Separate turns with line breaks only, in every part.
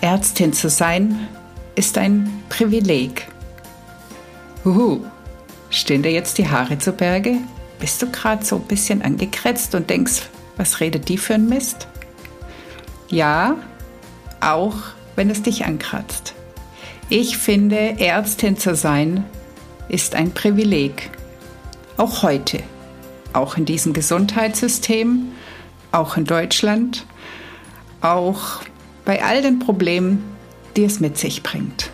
Ärztin zu sein, ist ein Privileg. Huhu, stehen dir jetzt die Haare zu Berge? Bist du gerade so ein bisschen angekretzt und denkst, was redet die für ein Mist? Ja, auch wenn es dich ankratzt. Ich finde, Ärztin zu sein ist ein Privileg. Auch heute. Auch in diesem Gesundheitssystem, auch in Deutschland, auch bei all den Problemen, die es mit sich bringt.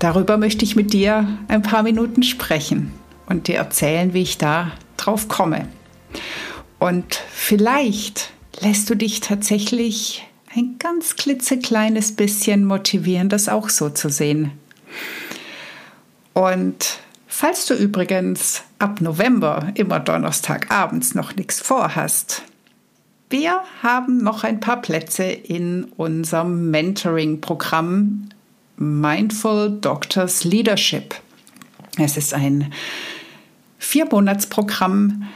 Darüber möchte ich mit dir ein paar Minuten sprechen und dir erzählen, wie ich da drauf komme. Und vielleicht lässt du dich tatsächlich ein ganz klitzekleines bisschen motivieren, das auch so zu sehen. Und falls du übrigens ab November immer Donnerstagabends noch nichts vorhast, wir haben noch ein paar Plätze in unserem Mentoring-Programm Mindful Doctors Leadership. Es ist ein Viermonatsprogramm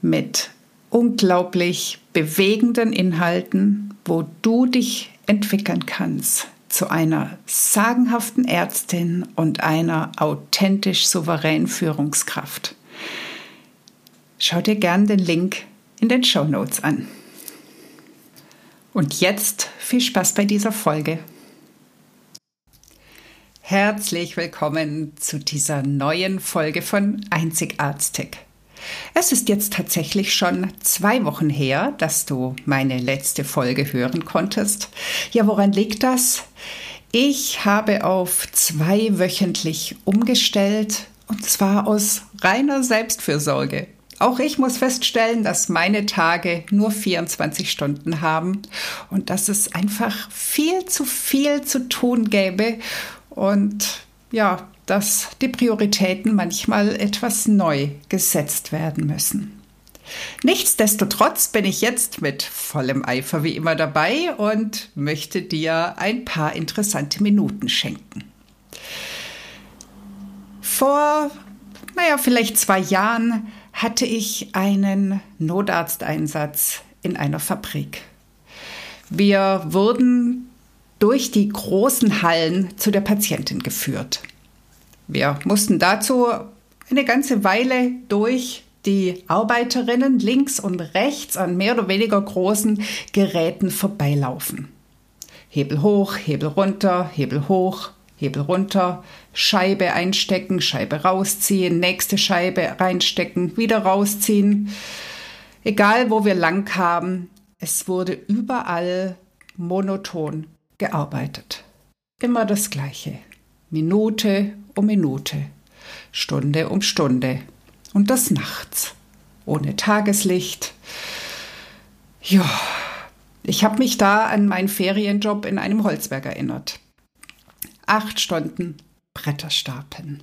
mit unglaublich bewegenden Inhalten, wo du dich entwickeln kannst zu einer sagenhaften Ärztin und einer authentisch souveränen Führungskraft. Schau dir gern den Link in den Show Notes an. Und jetzt viel Spaß bei dieser Folge. Herzlich willkommen zu dieser neuen Folge von Einzigartig. Es ist jetzt tatsächlich schon zwei Wochen her, dass du meine letzte Folge hören konntest. Ja, woran liegt das? Ich habe auf zweiwöchentlich umgestellt und zwar aus reiner Selbstfürsorge. Auch ich muss feststellen, dass meine Tage nur 24 Stunden haben und dass es einfach viel zu viel zu tun gäbe und ja, dass die Prioritäten manchmal etwas neu gesetzt werden müssen. Nichtsdestotrotz bin ich jetzt mit vollem Eifer wie immer dabei und möchte dir ein paar interessante Minuten schenken. Vor, naja, vielleicht zwei Jahren hatte ich einen Notarzteinsatz in einer Fabrik. Wir wurden durch die großen Hallen zu der Patientin geführt. Wir mussten dazu eine ganze Weile durch die Arbeiterinnen links und rechts an mehr oder weniger großen Geräten vorbeilaufen. Hebel hoch, Hebel runter, Hebel hoch, Hebel runter, Scheibe einstecken, Scheibe rausziehen, nächste Scheibe reinstecken, wieder rausziehen. Egal, wo wir lang haben, es wurde überall monoton gearbeitet. Immer das Gleiche. Minute um Minute, Stunde um Stunde. Und das nachts, ohne Tageslicht. Ja, ich habe mich da an meinen Ferienjob in einem Holzwerk erinnert acht Stunden Bretter stapeln.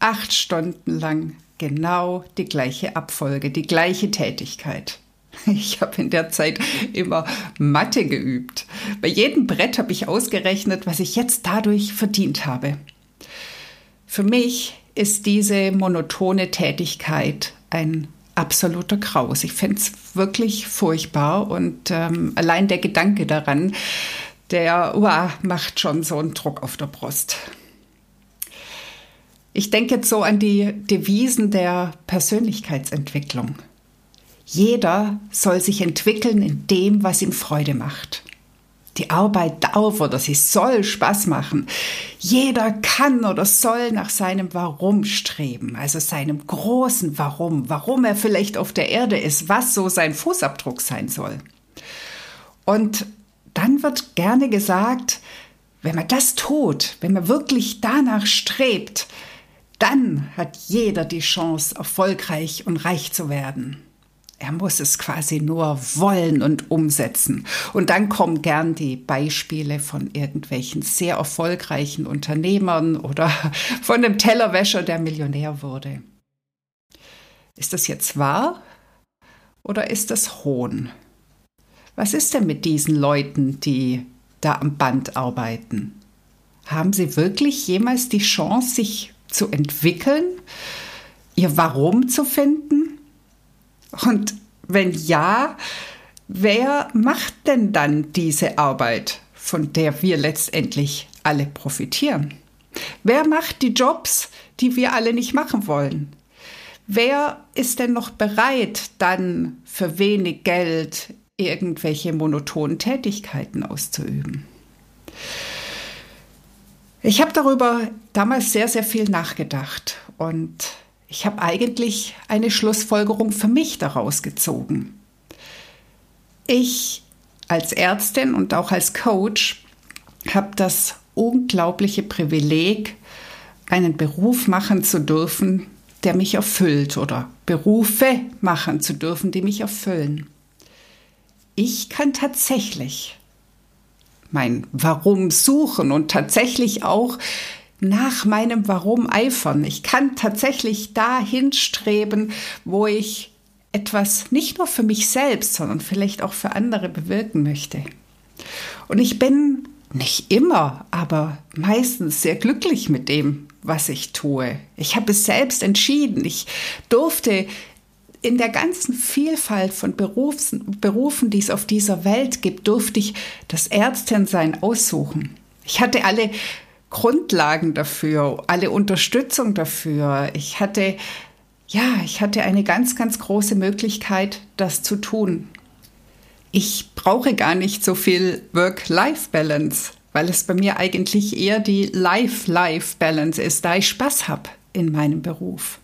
Acht Stunden lang genau die gleiche Abfolge, die gleiche Tätigkeit. Ich habe in der Zeit immer Mathe geübt. Bei jedem Brett habe ich ausgerechnet, was ich jetzt dadurch verdient habe. Für mich ist diese monotone Tätigkeit ein absoluter Graus. Ich fände es wirklich furchtbar und ähm, allein der Gedanke daran, der uah, macht schon so einen Druck auf der Brust. Ich denke jetzt so an die Devisen der Persönlichkeitsentwicklung. Jeder soll sich entwickeln in dem, was ihm Freude macht. Die Arbeit darf oder sie soll Spaß machen. Jeder kann oder soll nach seinem Warum streben, also seinem großen Warum, warum er vielleicht auf der Erde ist, was so sein Fußabdruck sein soll. Und dann wird gerne gesagt, wenn man das tut, wenn man wirklich danach strebt, dann hat jeder die Chance, erfolgreich und reich zu werden. Er muss es quasi nur wollen und umsetzen. Und dann kommen gern die Beispiele von irgendwelchen sehr erfolgreichen Unternehmern oder von dem Tellerwäscher, der Millionär wurde. Ist das jetzt wahr oder ist das Hohn? Was ist denn mit diesen Leuten, die da am Band arbeiten? Haben sie wirklich jemals die Chance, sich zu entwickeln, ihr Warum zu finden? Und wenn ja, wer macht denn dann diese Arbeit, von der wir letztendlich alle profitieren? Wer macht die Jobs, die wir alle nicht machen wollen? Wer ist denn noch bereit, dann für wenig Geld irgendwelche monotonen Tätigkeiten auszuüben? Ich habe darüber damals sehr, sehr viel nachgedacht und ich habe eigentlich eine Schlussfolgerung für mich daraus gezogen. Ich als Ärztin und auch als Coach habe das unglaubliche Privileg, einen Beruf machen zu dürfen, der mich erfüllt oder Berufe machen zu dürfen, die mich erfüllen. Ich kann tatsächlich mein Warum suchen und tatsächlich auch nach meinem Warum eifern. Ich kann tatsächlich dahin streben, wo ich etwas nicht nur für mich selbst, sondern vielleicht auch für andere bewirken möchte. Und ich bin nicht immer, aber meistens sehr glücklich mit dem, was ich tue. Ich habe es selbst entschieden. Ich durfte in der ganzen Vielfalt von Berufs Berufen, die es auf dieser Welt gibt, durfte ich das Ärztinsein aussuchen. Ich hatte alle Grundlagen dafür, alle Unterstützung dafür. Ich hatte, ja, ich hatte eine ganz, ganz große Möglichkeit, das zu tun. Ich brauche gar nicht so viel Work-Life-Balance, weil es bei mir eigentlich eher die Life-Life-Balance ist, da ich Spaß habe in meinem Beruf.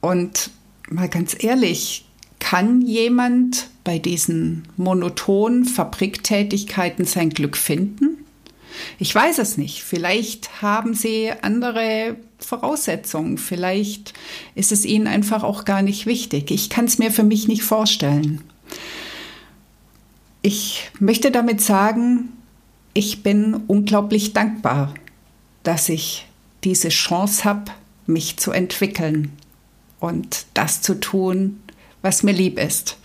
Und mal ganz ehrlich, kann jemand bei diesen monotonen Fabriktätigkeiten sein Glück finden? Ich weiß es nicht. Vielleicht haben sie andere Voraussetzungen. Vielleicht ist es ihnen einfach auch gar nicht wichtig. Ich kann es mir für mich nicht vorstellen. Ich möchte damit sagen, ich bin unglaublich dankbar, dass ich diese Chance habe, mich zu entwickeln, und das zu tun, was mir lieb ist.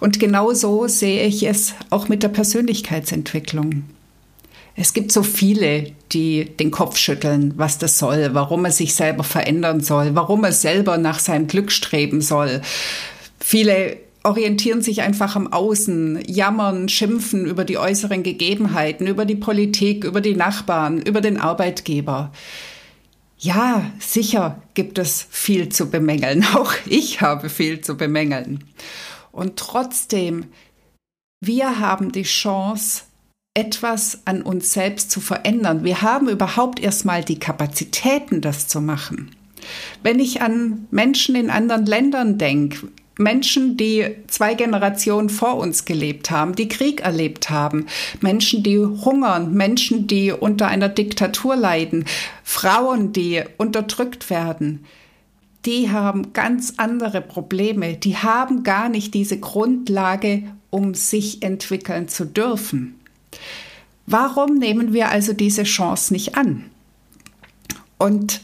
Und genau so sehe ich es auch mit der Persönlichkeitsentwicklung. Es gibt so viele, die den Kopf schütteln, was das soll, warum er sich selber verändern soll, warum er selber nach seinem Glück streben soll. Viele orientieren sich einfach am Außen, jammern, schimpfen über die äußeren Gegebenheiten, über die Politik, über die Nachbarn, über den Arbeitgeber. Ja, sicher gibt es viel zu bemängeln. Auch ich habe viel zu bemängeln. Und trotzdem, wir haben die Chance, etwas an uns selbst zu verändern. Wir haben überhaupt erstmal die Kapazitäten, das zu machen. Wenn ich an Menschen in anderen Ländern denke, Menschen, die zwei Generationen vor uns gelebt haben, die Krieg erlebt haben, Menschen, die hungern, Menschen, die unter einer Diktatur leiden, Frauen, die unterdrückt werden, die haben ganz andere Probleme, die haben gar nicht diese Grundlage, um sich entwickeln zu dürfen. Warum nehmen wir also diese Chance nicht an? Und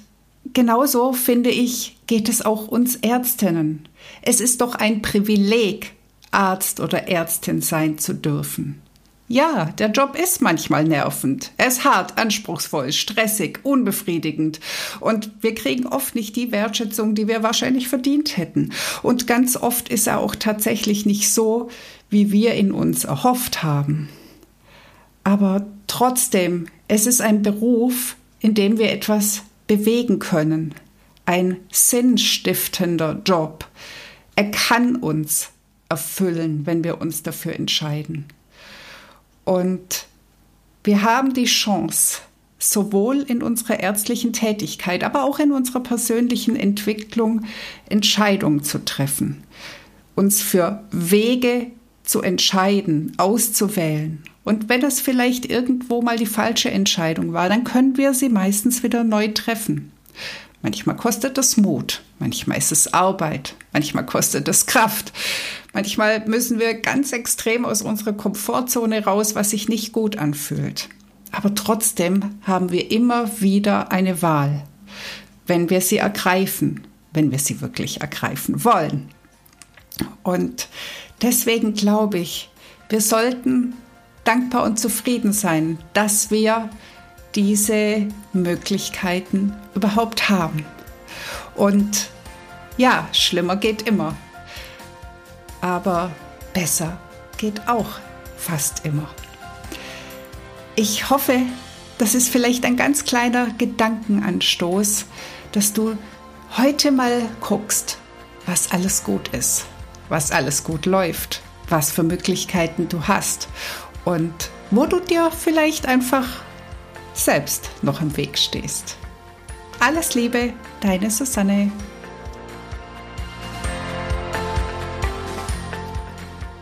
genauso finde ich, geht es auch uns Ärztinnen. Es ist doch ein Privileg, Arzt oder Ärztin sein zu dürfen. Ja, der Job ist manchmal nervend. Er ist hart, anspruchsvoll, stressig, unbefriedigend. Und wir kriegen oft nicht die Wertschätzung, die wir wahrscheinlich verdient hätten. Und ganz oft ist er auch tatsächlich nicht so, wie wir ihn uns erhofft haben. Aber trotzdem, es ist ein Beruf, in dem wir etwas bewegen können. Ein sinnstiftender Job. Er kann uns erfüllen, wenn wir uns dafür entscheiden. Und wir haben die Chance, sowohl in unserer ärztlichen Tätigkeit, aber auch in unserer persönlichen Entwicklung Entscheidungen zu treffen, uns für Wege zu entscheiden, auszuwählen. Und wenn das vielleicht irgendwo mal die falsche Entscheidung war, dann können wir sie meistens wieder neu treffen. Manchmal kostet es Mut, manchmal ist es Arbeit, manchmal kostet es Kraft. Manchmal müssen wir ganz extrem aus unserer Komfortzone raus, was sich nicht gut anfühlt. Aber trotzdem haben wir immer wieder eine Wahl, wenn wir sie ergreifen, wenn wir sie wirklich ergreifen wollen. Und deswegen glaube ich, wir sollten dankbar und zufrieden sein, dass wir diese Möglichkeiten überhaupt haben. Und ja, schlimmer geht immer. Aber besser geht auch fast immer. Ich hoffe, das ist vielleicht ein ganz kleiner Gedankenanstoß, dass du heute mal guckst, was alles gut ist, was alles gut läuft, was für Möglichkeiten du hast und wo du dir vielleicht einfach selbst noch im Weg stehst. Alles Liebe, deine Susanne.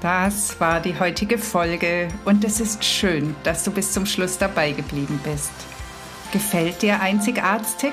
Das war die heutige Folge und es ist schön, dass du bis zum Schluss dabei geblieben bist. Gefällt dir Einzigartig?